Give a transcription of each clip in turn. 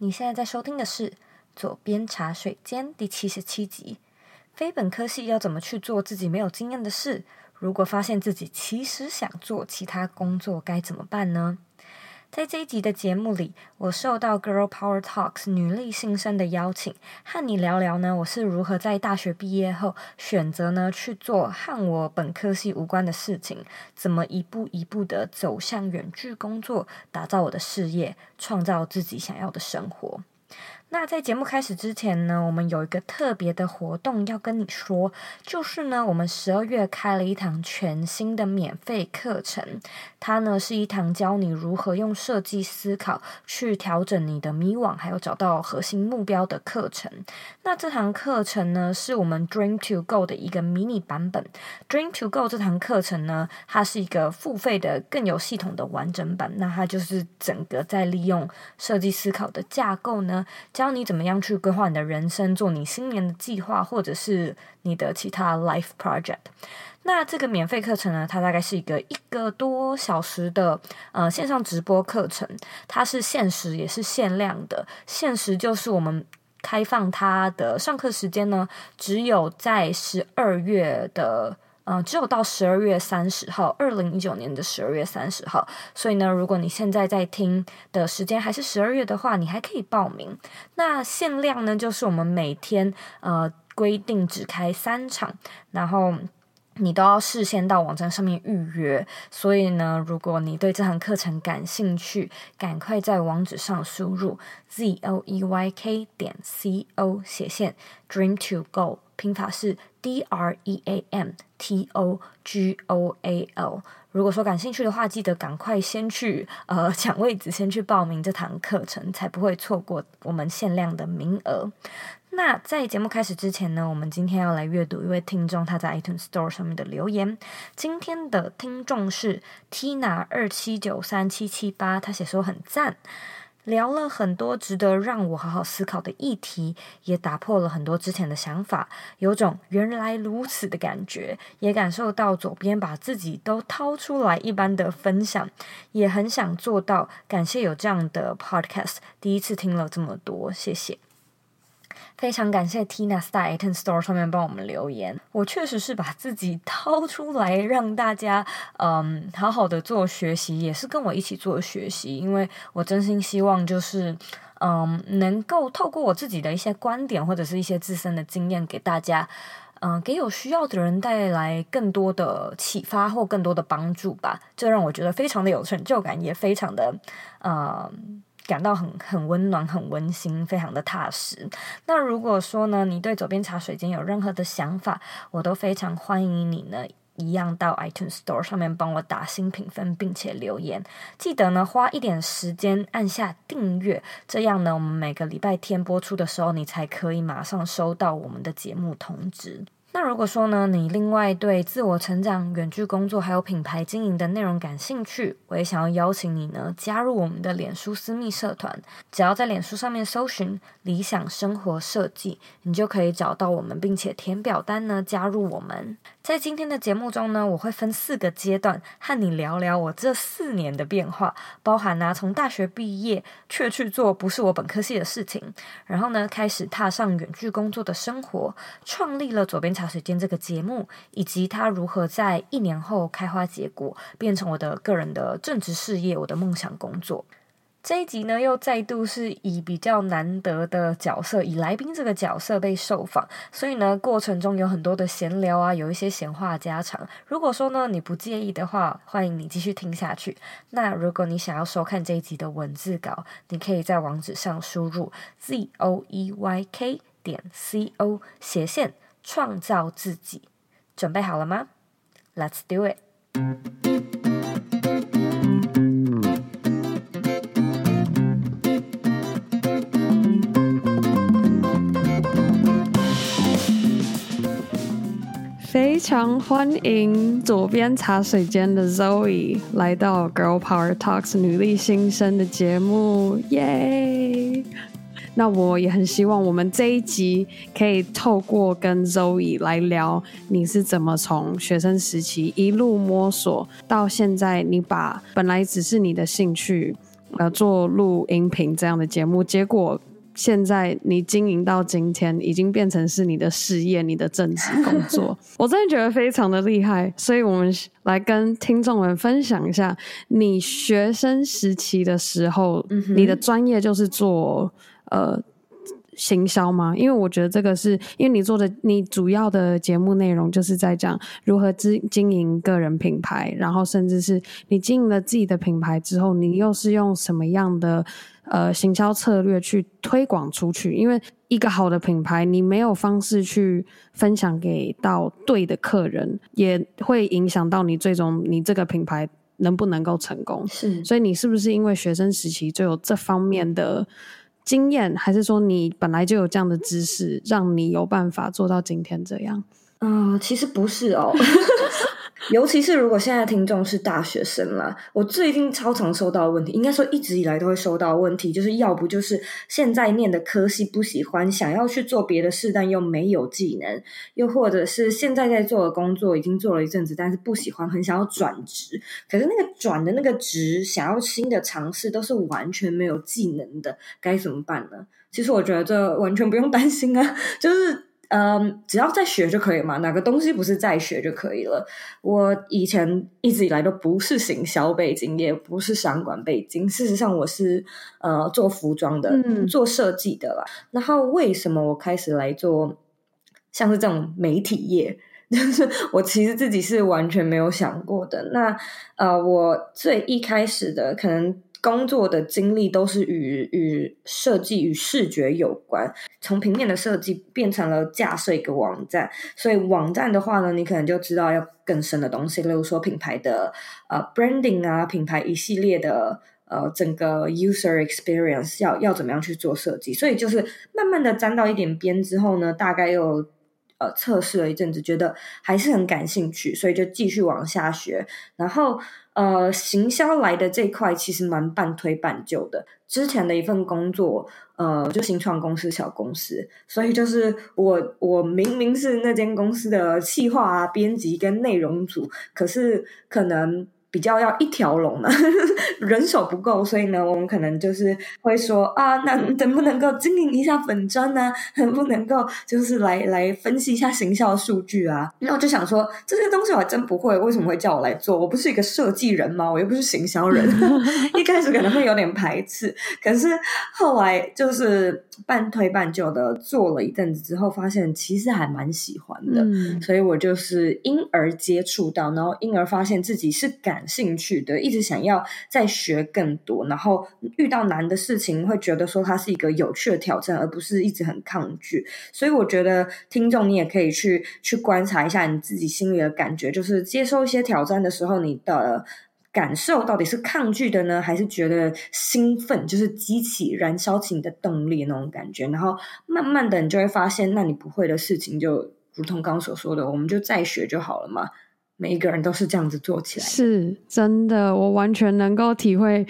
你现在在收听的是《左边茶水间》第七十七集。非本科系要怎么去做自己没有经验的事？如果发现自己其实想做其他工作，该怎么办呢？在这一集的节目里，我受到 Girl Power Talks 女力新生的邀请，和你聊聊呢，我是如何在大学毕业后选择呢去做和我本科系无关的事情，怎么一步一步的走向远距工作，打造我的事业，创造自己想要的生活。那在节目开始之前呢，我们有一个特别的活动要跟你说，就是呢，我们十二月开了一堂全新的免费课程，它呢是一堂教你如何用设计思考去调整你的迷惘，还有找到核心目标的课程。那这堂课程呢，是我们 Dream to Go 的一个迷你版本。Dream to Go 这堂课程呢，它是一个付费的、更有系统的完整版。那它就是整个在利用设计思考的架构呢。教你怎么样去规划你的人生，做你新年的计划，或者是你的其他 life project。那这个免费课程呢，它大概是一个一个多小时的呃线上直播课程，它是限时也是限量的。限时就是我们开放它的上课时间呢，只有在十二月的。嗯，只有到十二月三十号，二零一九年的十二月三十号。所以呢，如果你现在在听的时间还是十二月的话，你还可以报名。那限量呢，就是我们每天呃规定只开三场，然后你都要事先到网站上面预约。所以呢，如果你对这堂课程感兴趣，赶快在网址上输入 z o e y k 点 c o 斜线 dream to go。拼法是 D R E A M T O G O A L。如果说感兴趣的话，记得赶快先去呃 抢位子，先去报名这堂课程，才不会错过我们限量的名额。那在节目开始之前呢，我们今天要来阅读一位听众他在 iTunes Store 上面的留言。今天的听众是 Tina 二七九三七七八，他写说很赞。聊了很多值得让我好好思考的议题，也打破了很多之前的想法，有种原来如此的感觉，也感受到左边把自己都掏出来一般的分享，也很想做到。感谢有这样的 podcast，第一次听了这么多，谢谢。非常感谢 Tina 在 iTunes Store 上面帮我们留言。我确实是把自己掏出来，让大家嗯好好的做学习，也是跟我一起做学习。因为我真心希望就是嗯能够透过我自己的一些观点或者是一些自身的经验，给大家嗯给有需要的人带来更多的启发或更多的帮助吧。这让我觉得非常的有成就感，也非常的嗯。感到很很温暖、很温馨、非常的踏实。那如果说呢，你对左边茶水间有任何的想法，我都非常欢迎你呢，一样到 iTunes Store 上面帮我打新评分，并且留言。记得呢，花一点时间按下订阅，这样呢，我们每个礼拜天播出的时候，你才可以马上收到我们的节目通知。那如果说呢，你另外对自我成长、远距工作还有品牌经营的内容感兴趣，我也想要邀请你呢，加入我们的脸书私密社团。只要在脸书上面搜寻“理想生活设计”，你就可以找到我们，并且填表单呢，加入我们。在今天的节目中呢，我会分四个阶段和你聊聊我这四年的变化，包含呢、啊、从大学毕业却去做不是我本科系的事情，然后呢开始踏上远距工作的生活，创立了左边茶水间这个节目，以及它如何在一年后开花结果，变成我的个人的正职事业，我的梦想工作。这一集呢，又再度是以比较难得的角色，以来宾这个角色被受访，所以呢，过程中有很多的闲聊啊，有一些闲话家常。如果说呢，你不介意的话，欢迎你继续听下去。那如果你想要收看这一集的文字稿，你可以在网址上输入 z o e y k 点 c o 斜线。创造自己，准备好了吗？Let's do it。非常欢迎左边茶水间的 Zoe 来到 Girl Power Talks 女力新生的节目，耶！那我也很希望我们这一集可以透过跟 Zoe 来聊，你是怎么从学生时期一路摸索到现在，你把本来只是你的兴趣呃做录音频这样的节目，结果。现在你经营到今天，已经变成是你的事业、你的正职工作，我真的觉得非常的厉害。所以，我们来跟听众们分享一下，你学生时期的时候，嗯、你的专业就是做呃行销吗？因为我觉得这个是因为你做的，你主要的节目内容就是在讲如何经经营个人品牌，然后甚至是你经营了自己的品牌之后，你又是用什么样的？呃，行销策略去推广出去，因为一个好的品牌，你没有方式去分享给到对的客人，也会影响到你最终你这个品牌能不能够成功。是，所以你是不是因为学生时期就有这方面的经验，还是说你本来就有这样的知识，让你有办法做到今天这样？嗯、呃，其实不是哦。尤其是如果现在听众是大学生啦，我最近超常收到问题，应该说一直以来都会收到问题，就是要不就是现在念的科系不喜欢，想要去做别的事，但又没有技能；又或者是现在在做的工作已经做了一阵子，但是不喜欢，很想要转职，可是那个转的那个职，想要新的尝试，都是完全没有技能的，该怎么办呢？其实我觉得这完全不用担心啊，就是。嗯，只要在学就可以嘛，哪个东西不是在学就可以了？我以前一直以来都不是行销背景，也不是商管背景。事实上，我是呃做服装的，嗯、做设计的啦。然后为什么我开始来做像是这种媒体业？就是我其实自己是完全没有想过的。那呃，我最一开始的可能。工作的经历都是与与设计与视觉有关，从平面的设计变成了架设一个网站，所以网站的话呢，你可能就知道要更深的东西，例如说品牌的呃 branding 啊，品牌一系列的呃整个 user experience 要要怎么样去做设计，所以就是慢慢的沾到一点边之后呢，大概又呃测试了一阵子，觉得还是很感兴趣，所以就继续往下学，然后。呃，行销来的这块其实蛮半推半就的。之前的一份工作，呃，就新创公司、小公司，所以就是我我明明是那间公司的企划啊、编辑跟内容组，可是可能。比较要一条龙嘛，人手不够，所以呢，我们可能就是会说啊，那能不能够经营一下粉砖呢？能不能够就是来来分析一下行销数据啊？那我就想说，这些东西我还真不会，为什么会叫我来做？我不是一个设计人吗？我又不是行销人。一开始可能会有点排斥，可是后来就是半推半就的做了一阵子之后，发现其实还蛮喜欢的，嗯、所以我就是因而接触到，然后因而发现自己是感。感兴趣的，一直想要再学更多，然后遇到难的事情，会觉得说它是一个有趣的挑战，而不是一直很抗拒。所以我觉得听众你也可以去去观察一下你自己心里的感觉，就是接受一些挑战的时候，你的感受到底是抗拒的呢，还是觉得兴奋，就是激起燃烧起你的动力那种感觉。然后慢慢的，你就会发现，那你不会的事情，就如同刚刚所说的，我们就再学就好了嘛。每一个人都是这样子做起来的，是真的，我完全能够体会。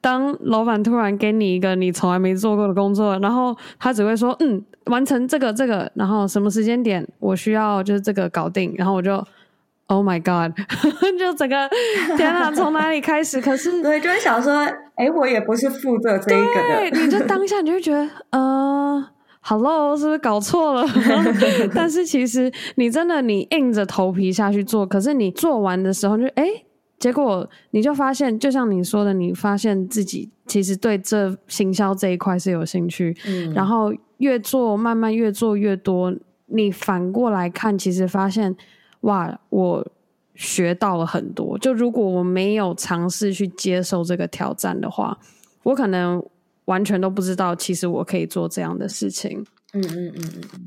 当老板突然给你一个你从来没做过的工作，然后他只会说：“嗯，完成这个这个，然后什么时间点我需要就是这个搞定。”然后我就 “Oh my God”，就整个天哪，从哪里开始？可是 对，就会想说：“哎，我也不是负责这一个的。”对，你就当下你就会觉得，呃。Hello，是不是搞错了？但是其实你真的你硬着头皮下去做，可是你做完的时候就哎，结果你就发现，就像你说的，你发现自己其实对这行销这一块是有兴趣，嗯，然后越做慢慢越做越多，你反过来看，其实发现哇，我学到了很多。就如果我没有尝试去接受这个挑战的话，我可能。完全都不知道，其实我可以做这样的事情。嗯嗯嗯嗯嗯，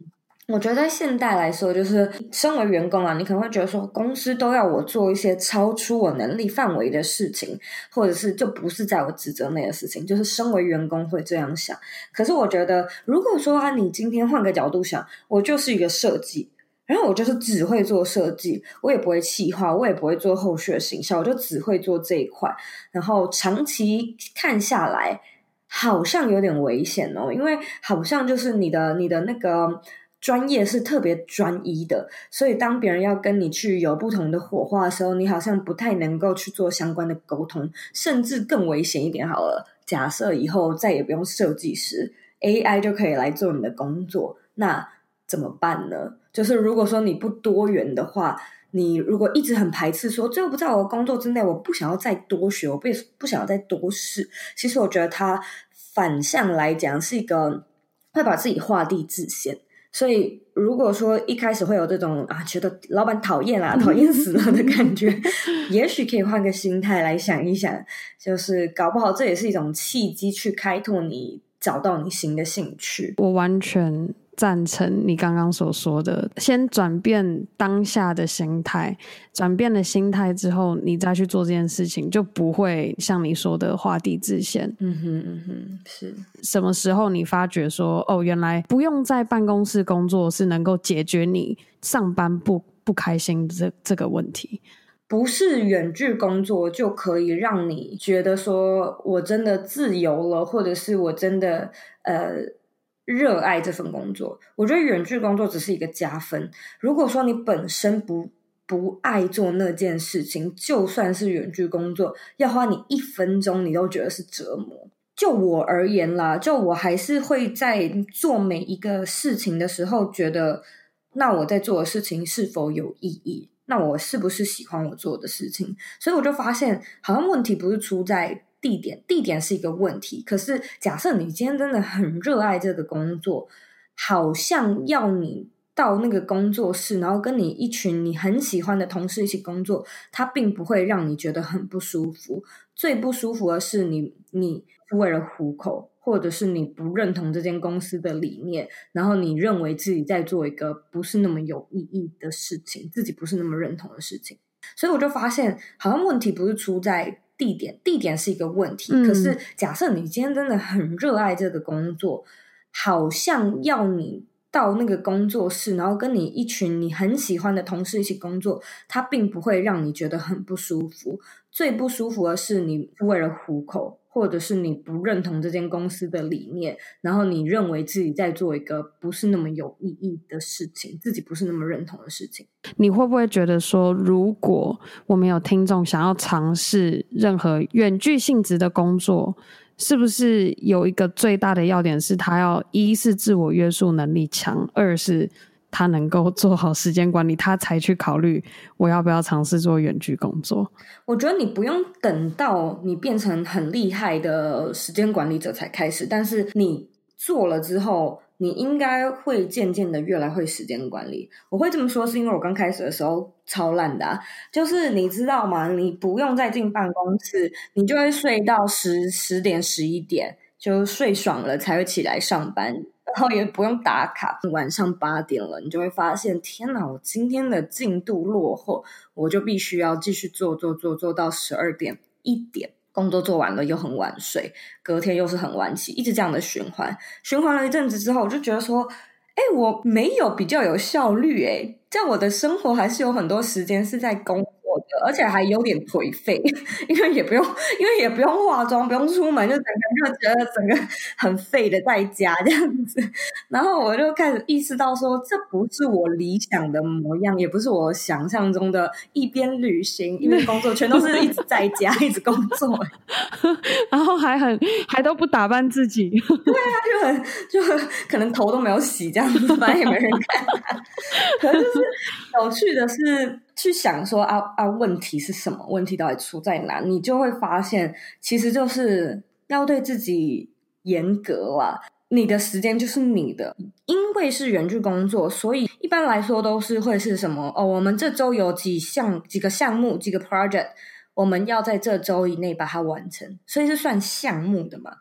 我觉得在现代来说，就是身为员工啊，你可能会觉得说，公司都要我做一些超出我能力范围的事情，或者是就不是在我职责内的事情，就是身为员工会这样想。可是我觉得，如果说啊，你今天换个角度想，我就是一个设计，然后我就是只会做设计，我也不会企划，我也不会做后续的行销，我就只会做这一块，然后长期看下来。好像有点危险哦，因为好像就是你的你的那个专业是特别专一的，所以当别人要跟你去有不同的火花的时候，你好像不太能够去做相关的沟通，甚至更危险一点好了。假设以后再也不用设计师，AI 就可以来做你的工作，那怎么办呢？就是如果说你不多元的话，你如果一直很排斥说，这个不在我的工作之内，我不想要再多学，我不不想要再多试。其实我觉得它反向来讲是一个会把自己画地自限。所以，如果说一开始会有这种啊，觉得老板讨厌啊，讨厌死了的感觉，也许可以换个心态来想一想，就是搞不好这也是一种契机，去开拓你找到你新的兴趣。我完全。赞成你刚刚所说的，先转变当下的心态，转变了心态之后，你再去做这件事情，就不会像你说的画地自限。嗯哼嗯哼，是什么时候你发觉说，哦，原来不用在办公室工作是能够解决你上班不不开心这这个问题？不是远距工作就可以让你觉得说我真的自由了，或者是我真的呃。热爱这份工作，我觉得远距工作只是一个加分。如果说你本身不不爱做那件事情，就算是远距工作，要花你一分钟，你都觉得是折磨。就我而言啦，就我还是会在做每一个事情的时候，觉得那我在做的事情是否有意义？那我是不是喜欢我做的事情？所以我就发现，好像问题不是出在。地点，地点是一个问题。可是，假设你今天真的很热爱这个工作，好像要你到那个工作室，然后跟你一群你很喜欢的同事一起工作，它并不会让你觉得很不舒服。最不舒服的是你，你为了糊口，或者是你不认同这间公司的理念，然后你认为自己在做一个不是那么有意义的事情，自己不是那么认同的事情。所以我就发现，好像问题不是出在。地点，地点是一个问题。可是，假设你今天真的很热爱这个工作，好像要你到那个工作室，然后跟你一群你很喜欢的同事一起工作，它并不会让你觉得很不舒服。最不舒服的是，你为了糊口。或者是你不认同这间公司的理念，然后你认为自己在做一个不是那么有意义的事情，自己不是那么认同的事情，你会不会觉得说，如果我们有听众想要尝试任何远距性质的工作，是不是有一个最大的要点是，他要一是自我约束能力强，二是。他能够做好时间管理，他才去考虑我要不要尝试做远距工作。我觉得你不用等到你变成很厉害的时间管理者才开始，但是你做了之后，你应该会渐渐的越来会时间管理。我会这么说，是因为我刚开始的时候超烂的啊，就是你知道吗？你不用再进办公室，你就会睡到十十点十一点，就睡爽了才会起来上班。然后也不用打卡，晚上八点了，你就会发现，天哪，我今天的进度落后，我就必须要继续做做做做到十二点一点，工作做完了又很晚睡，隔天又是很晚起，一直这样的循环。循环了一阵子之后，我就觉得说，哎，我没有比较有效率，哎，在我的生活还是有很多时间是在工。而且还有点颓废，因为也不用，因为也不用化妆，不用出门，就整个就觉得整个很废的在家这样子。然后我就开始意识到说，这不是我理想的模样，也不是我想象中的一边旅行一边工作，全都是一直在家一直工作，然后还很还都不打扮自己。对啊，就很就很可能头都没有洗这样子，反正也没人看。可是就是有趣的是。去想说啊啊，问题是什么？问题到底出在哪？你就会发现，其实就是要对自己严格啊。你的时间就是你的，因为是远距工作，所以一般来说都是会是什么？哦，我们这周有几项、几个项目、几个 project，我们要在这周以内把它完成，所以是算项目的嘛。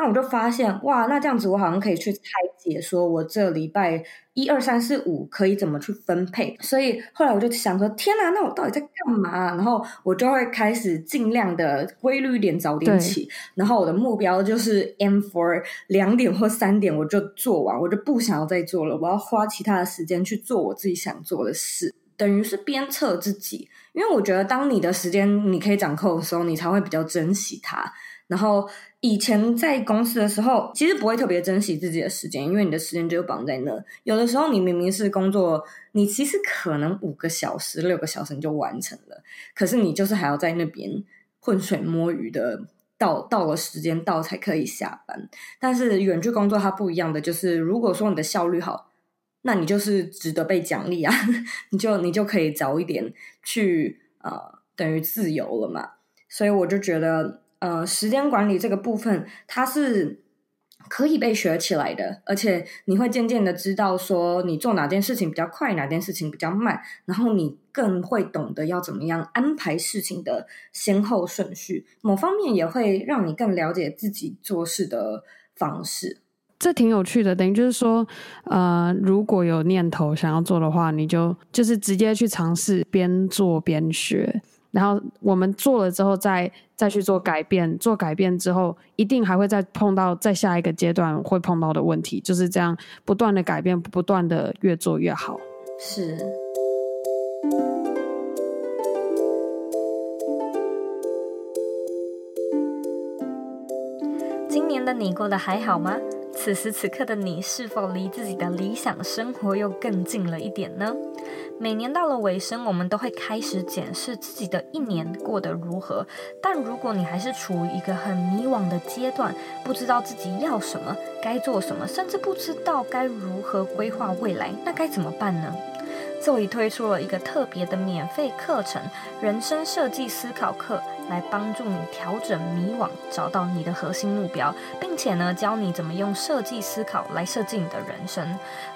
那我就发现，哇，那这样子我好像可以去拆解，说我这礼拜一二三四五可以怎么去分配。所以后来我就想说，天哪，那我到底在干嘛？然后我就会开始尽量的规律一点，早点起。然后我的目标就是 aim for 两点或三点我就做完，我就不想要再做了。我要花其他的时间去做我自己想做的事，等于是鞭策自己。因为我觉得，当你的时间你可以掌控的时候，你才会比较珍惜它。然后。以前在公司的时候，其实不会特别珍惜自己的时间，因为你的时间就绑在那。有的时候，你明明是工作，你其实可能五个小时、六个小时你就完成了，可是你就是还要在那边浑水摸鱼的，到到了时间到才可以下班。但是远距工作它不一样的就是，如果说你的效率好，那你就是值得被奖励啊，你就你就可以早一点去呃，等于自由了嘛。所以我就觉得。呃，时间管理这个部分，它是可以被学起来的，而且你会渐渐的知道说，你做哪件事情比较快，哪件事情比较慢，然后你更会懂得要怎么样安排事情的先后顺序。某方面也会让你更了解自己做事的方式。这挺有趣的，等于就是说，呃，如果有念头想要做的话，你就就是直接去尝试，边做边学。然后我们做了之后再，再去做改变。做改变之后，一定还会再碰到在下一个阶段会碰到的问题，就是这样不断的改变，不断的越做越好。是。今年的你过得还好吗？此时此刻的你，是否离自己的理想生活又更近了一点呢？每年到了尾声，我们都会开始检视自己的一年过得如何。但如果你还是处于一个很迷惘的阶段，不知道自己要什么、该做什么，甚至不知道该如何规划未来，那该怎么办呢？这里推出了一个特别的免费课程——人生设计思考课。来帮助你调整迷惘，找到你的核心目标，并且呢，教你怎么用设计思考来设计你的人生。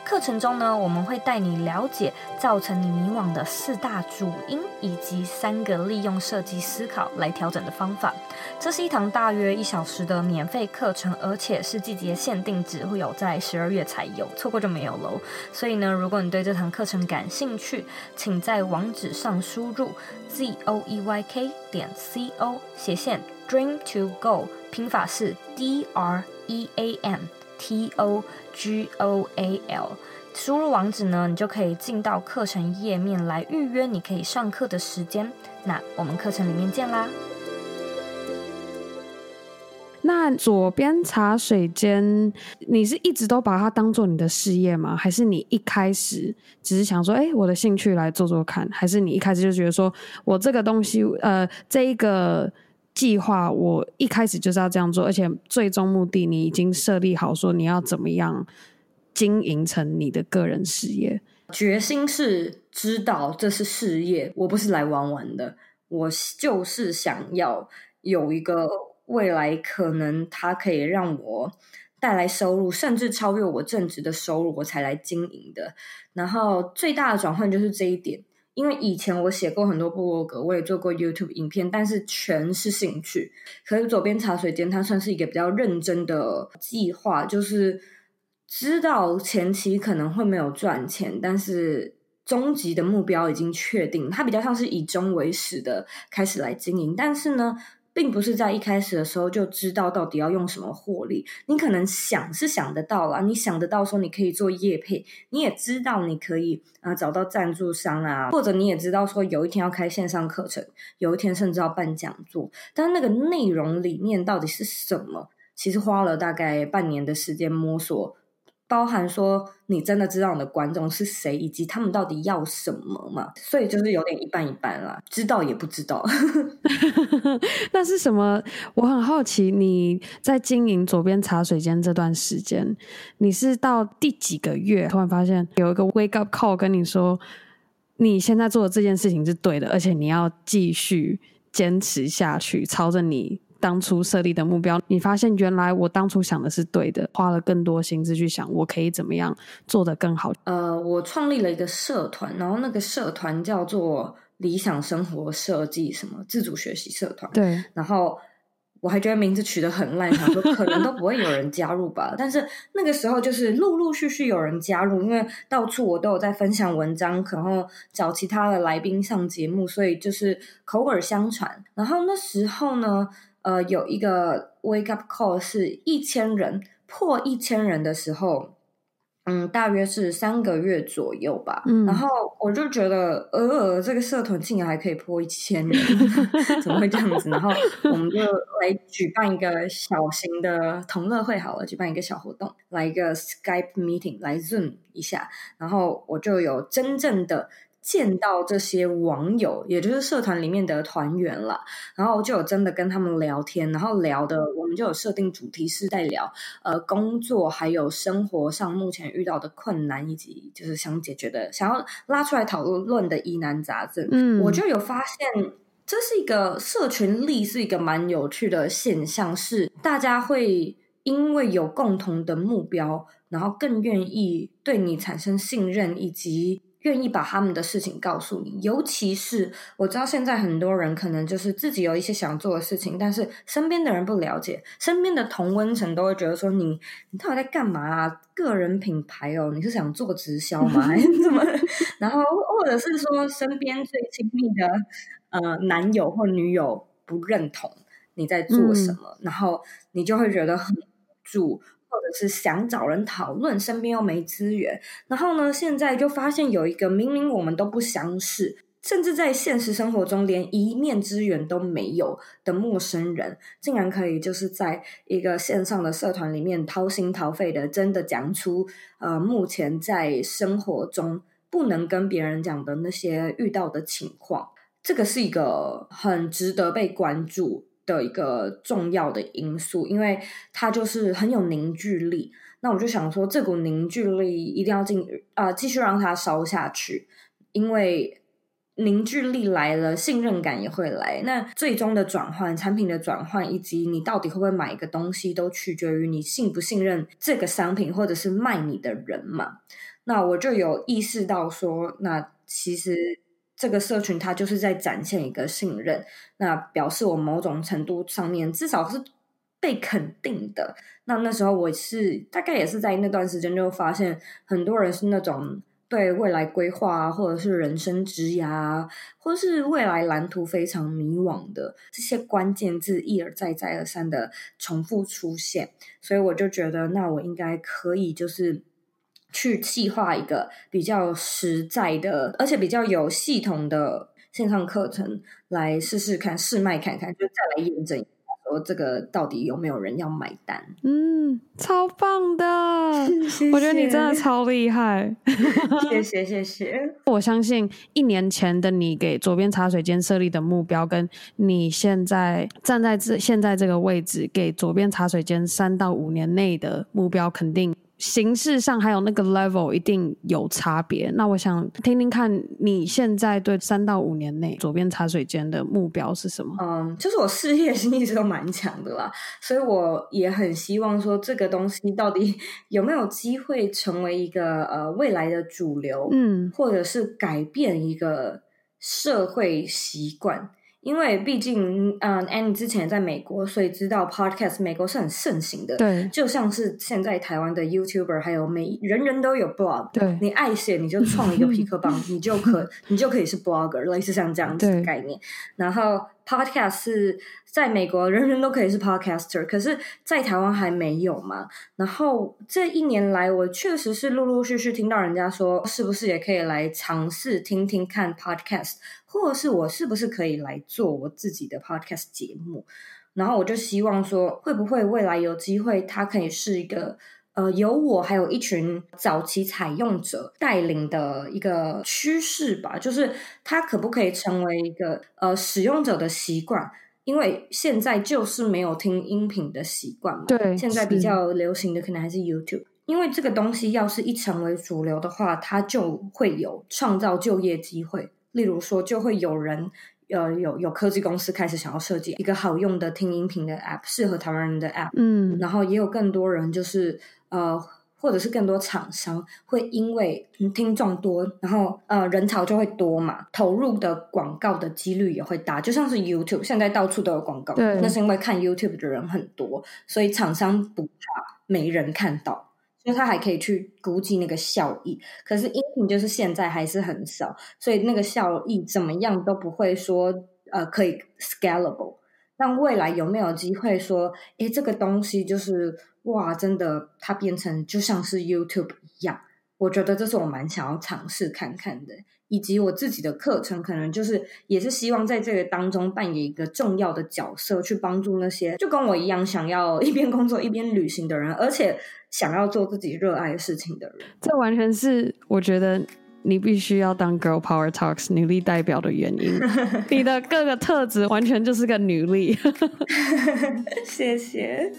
课程中呢，我们会带你了解造成你迷惘的四大主因，以及三个利用设计思考来调整的方法。这是一堂大约一小时的免费课程，而且是季节限定，只会有在十二月才有，错过就没有喽。所以呢，如果你对这堂课程感兴趣，请在网址上输入 z o e y k 点 c o 斜线 dream to go，拼法是 d r e a m t o g o a l。输入网址呢，你就可以进到课程页面来预约你可以上课的时间。那我们课程里面见啦！那左边茶水间，你是一直都把它当做你的事业吗？还是你一开始只是想说，哎，我的兴趣来做做看？还是你一开始就觉得说，我这个东西，呃，这一个计划，我一开始就是要这样做，而且最终目的你已经设立好，说你要怎么样经营成你的个人事业？决心是知道这是事业，我不是来玩玩的，我就是想要有一个。未来可能它可以让我带来收入，甚至超越我正职的收入，我才来经营的。然后最大的转换就是这一点，因为以前我写过很多部落格，我也做过 YouTube 影片，但是全是兴趣。可是左边茶水间，它算是一个比较认真的计划，就是知道前期可能会没有赚钱，但是终极的目标已经确定。它比较像是以终为始的开始来经营，但是呢，并不是在一开始的时候就知道到底要用什么获利，你可能想是想得到啦，你想得到说你可以做业配，你也知道你可以啊找到赞助商啊，或者你也知道说有一天要开线上课程，有一天甚至要办讲座，但那个内容里面到底是什么，其实花了大概半年的时间摸索。包含说你真的知道你的观众是谁，以及他们到底要什么嘛？所以就是有点一半一半啦，知道也不知道。那是什么？我很好奇，你在经营左边茶水间这段时间，你是到第几个月突然发现有一个 wake up call 跟你说，你现在做的这件事情是对的，而且你要继续坚持下去，朝着你。当初设立的目标，你发现原来我当初想的是对的，花了更多心思去想，我可以怎么样做得更好。呃，我创立了一个社团，然后那个社团叫做理想生活设计什么自主学习社团。对，然后我还觉得名字取得很烂，想说可能都不会有人加入吧。但是那个时候就是陆陆续续有人加入，因为到处我都有在分享文章，然后找其他的来宾上节目，所以就是口耳相传。然后那时候呢。呃，有一个 wake up call 是一千人破一千人的时候，嗯，大约是三个月左右吧。嗯，然后我就觉得，呃，这个社团竟然还可以破一千人，怎么会这样子？然后我们就来举办一个小型的同乐会好了，举办一个小活动，来一个 Skype meeting，来 Zoom 一下，然后我就有真正的。见到这些网友，也就是社团里面的团员了，然后就有真的跟他们聊天，然后聊的我们就有设定主题是在聊呃工作还有生活上目前遇到的困难，以及就是想解决的、想要拉出来讨论的疑难杂症。嗯，我就有发现这是一个社群力，是一个蛮有趣的现象，是大家会因为有共同的目标，然后更愿意对你产生信任，以及。愿意把他们的事情告诉你，尤其是我知道现在很多人可能就是自己有一些想做的事情，但是身边的人不了解，身边的同温层都会觉得说你你到底在干嘛啊？个人品牌哦，你是想做直销吗？还是怎么？然后或者是说身边最亲密的呃男友或女友不认同你在做什么，嗯、然后你就会觉得很无助。或者是想找人讨论，身边又没资源，然后呢，现在就发现有一个明明我们都不相识，甚至在现实生活中连一面之缘都没有的陌生人，竟然可以就是在一个线上的社团里面掏心掏肺的，真的讲出呃目前在生活中不能跟别人讲的那些遇到的情况，这个是一个很值得被关注的一个重要的因素，因为它就是很有凝聚力。那我就想说，这股凝聚力一定要进啊、继续让它烧下去。因为凝聚力来了，信任感也会来。那最终的转换、产品的转换，以及你到底会不会买一个东西，都取决于你信不信任这个商品，或者是卖你的人嘛。那我就有意识到说，那其实。这个社群它就是在展现一个信任，那表示我某种程度上面至少是被肯定的。那那时候我是大概也是在那段时间就发现，很多人是那种对未来规划啊，或者是人生职涯啊，或是未来蓝图非常迷惘的这些关键字一而再再而三的重复出现，所以我就觉得，那我应该可以就是。去计划一个比较实在的，而且比较有系统的线上课程，来试试看，试卖看看，就再来验证一下，说这个到底有没有人要买单。嗯，超棒的，谢谢，我觉得你真的超厉害。谢 谢谢谢。我相信一年前的你给左边茶水间设立的目标，跟你现在站在这现在这个位置给左边茶水间三到五年内的目标，肯定。形式上还有那个 level 一定有差别。那我想听听看你现在对三到五年内左边茶水间的目标是什么？嗯，就是我事业心一直都蛮强的啦，所以我也很希望说这个东西到底有没有机会成为一个呃未来的主流，嗯，或者是改变一个社会习惯。因为毕竟，嗯，Annie 之前在美国，所以知道 Podcast 美国是很盛行的。对，就像是现在台湾的 YouTuber，还有每人人都有 blog。对，你爱写你就创一个皮克邦，你就可你就可以是 blogger，类似像这样子的概念。然后 Podcast 是在美国人人都可以是 podcaster，可是在台湾还没有嘛。然后这一年来，我确实是陆陆续续听到人家说，是不是也可以来尝试听听看 Podcast。或者是我是不是可以来做我自己的 podcast 节目？然后我就希望说，会不会未来有机会，它可以是一个呃，由我还有一群早期采用者带领的一个趋势吧。就是它可不可以成为一个呃使用者的习惯？因为现在就是没有听音频的习惯嘛。对，现在比较流行的可能还是 YouTube。因为这个东西要是一成为主流的话，它就会有创造就业机会。例如说，就会有人，呃，有有科技公司开始想要设计一个好用的听音频的 App，适合台湾人的 App。嗯，然后也有更多人，就是呃，或者是更多厂商会因为听众多，然后呃，人潮就会多嘛，投入的广告的几率也会大。就像是 YouTube，现在到处都有广告，对，那是因为看 YouTube 的人很多，所以厂商不怕没人看到。因为他还可以去估计那个效益，可是音频就是现在还是很少，所以那个效益怎么样都不会说呃可以 scalable。但未来有没有机会说，诶这个东西就是哇，真的，它变成就像是 YouTube 一样。我觉得这是我蛮想要尝试看看的，以及我自己的课程，可能就是也是希望在这个当中扮演一个重要的角色，去帮助那些就跟我一样想要一边工作一边旅行的人，而且想要做自己热爱的事情的人。这完全是我觉得你必须要当 Girl Power Talks 女力代表的原因。你的各个特质完全就是个女力。谢谢。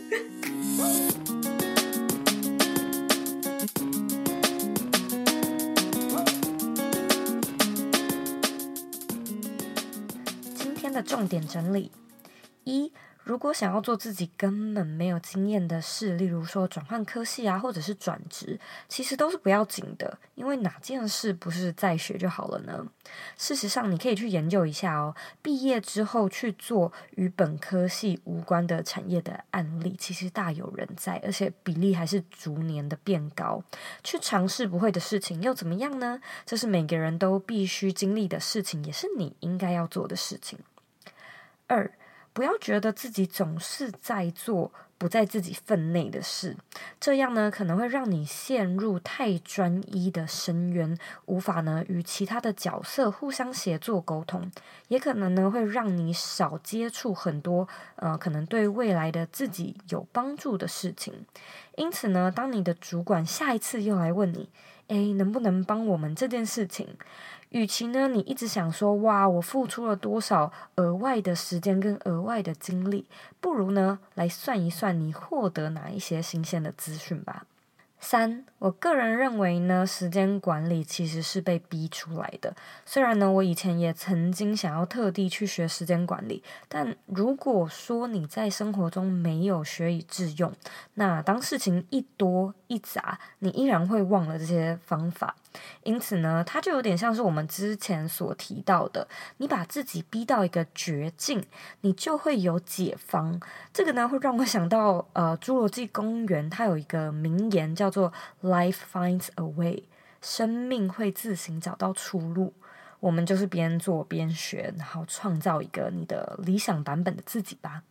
今天的重点整理：一，如果想要做自己根本没有经验的事，例如说转换科系啊，或者是转职，其实都是不要紧的，因为哪件事不是在学就好了呢？事实上，你可以去研究一下哦。毕业之后去做与本科系无关的产业的案例，其实大有人在，而且比例还是逐年的变高。去尝试不会的事情又怎么样呢？这是每个人都必须经历的事情，也是你应该要做的事情。二，不要觉得自己总是在做不在自己分内的事，这样呢可能会让你陷入太专一的深渊，无法呢与其他的角色互相协作沟通，也可能呢会让你少接触很多呃可能对未来的自己有帮助的事情。因此呢，当你的主管下一次又来问你，诶，能不能帮我们这件事情？与其呢，你一直想说哇，我付出了多少额外的时间跟额外的精力，不如呢，来算一算你获得哪一些新鲜的资讯吧。三，我个人认为呢，时间管理其实是被逼出来的。虽然呢，我以前也曾经想要特地去学时间管理，但如果说你在生活中没有学以致用，那当事情一多一砸，你依然会忘了这些方法。因此呢，它就有点像是我们之前所提到的，你把自己逼到一个绝境，你就会有解方。这个呢，会让我想到，呃，《侏罗纪公园》它有一个名言叫做 “Life finds a way”，生命会自行找到出路。我们就是边做边学，然后创造一个你的理想版本的自己吧。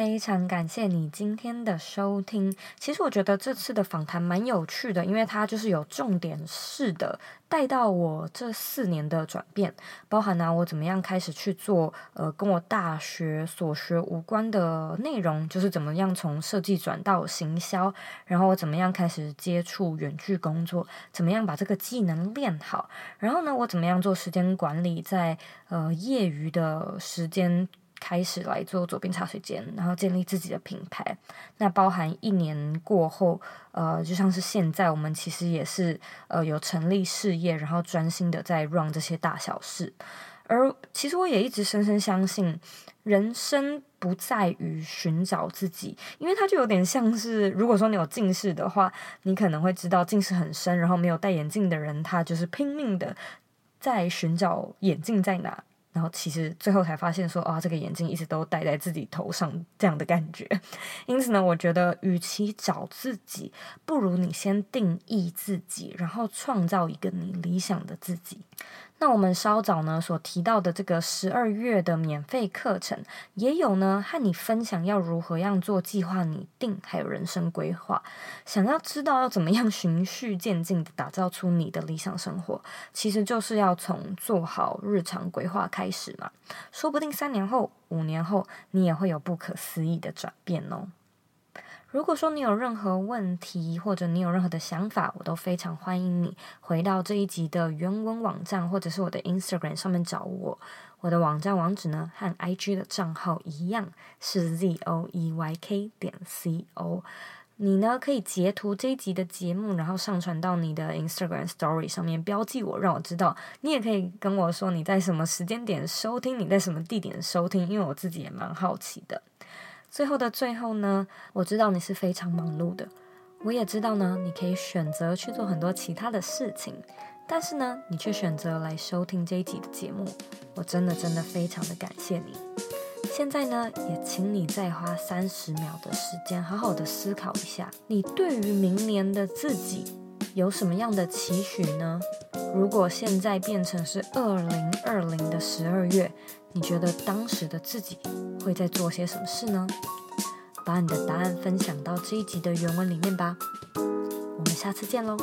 非常感谢你今天的收听。其实我觉得这次的访谈蛮有趣的，因为它就是有重点式的带到我这四年的转变，包含呢、我怎么样开始去做呃跟我大学所学无关的内容，就是怎么样从设计转到行销，然后我怎么样开始接触远距工作，怎么样把这个技能练好，然后呢我怎么样做时间管理，在呃业余的时间。开始来做左边茶水间，然后建立自己的品牌。那包含一年过后，呃，就像是现在，我们其实也是呃有成立事业，然后专心的在 run 这些大小事。而其实我也一直深深相信，人生不在于寻找自己，因为它就有点像是，如果说你有近视的话，你可能会知道近视很深，然后没有戴眼镜的人，他就是拼命的在寻找眼镜在哪。然后其实最后才发现说啊，这个眼镜一直都戴在自己头上这样的感觉。因此呢，我觉得与其找自己，不如你先定义自己，然后创造一个你理想的自己。那我们稍早呢所提到的这个十二月的免费课程，也有呢和你分享要如何样做计划拟定，还有人生规划。想要知道要怎么样循序渐进的打造出你的理想生活，其实就是要从做好日常规划开始嘛。说不定三年后、五年后，你也会有不可思议的转变哦。如果说你有任何问题，或者你有任何的想法，我都非常欢迎你回到这一集的原文网站，或者是我的 Instagram 上面找我。我的网站网址呢，和 IG 的账号一样，是 z o e y k 点 c o。你呢，可以截图这一集的节目，然后上传到你的 Instagram Story 上面，标记我，让我知道。你也可以跟我说你在什么时间点收听，你在什么地点收听，因为我自己也蛮好奇的。最后的最后呢，我知道你是非常忙碌的，我也知道呢，你可以选择去做很多其他的事情，但是呢，你却选择来收听这一集的节目，我真的真的非常的感谢你。现在呢，也请你再花三十秒的时间，好好的思考一下，你对于明年的自己有什么样的期许呢？如果现在变成是二零二零的十二月，你觉得当时的自己会在做些什么事呢？把你的答案分享到这一集的原文里面吧。我们下次见喽。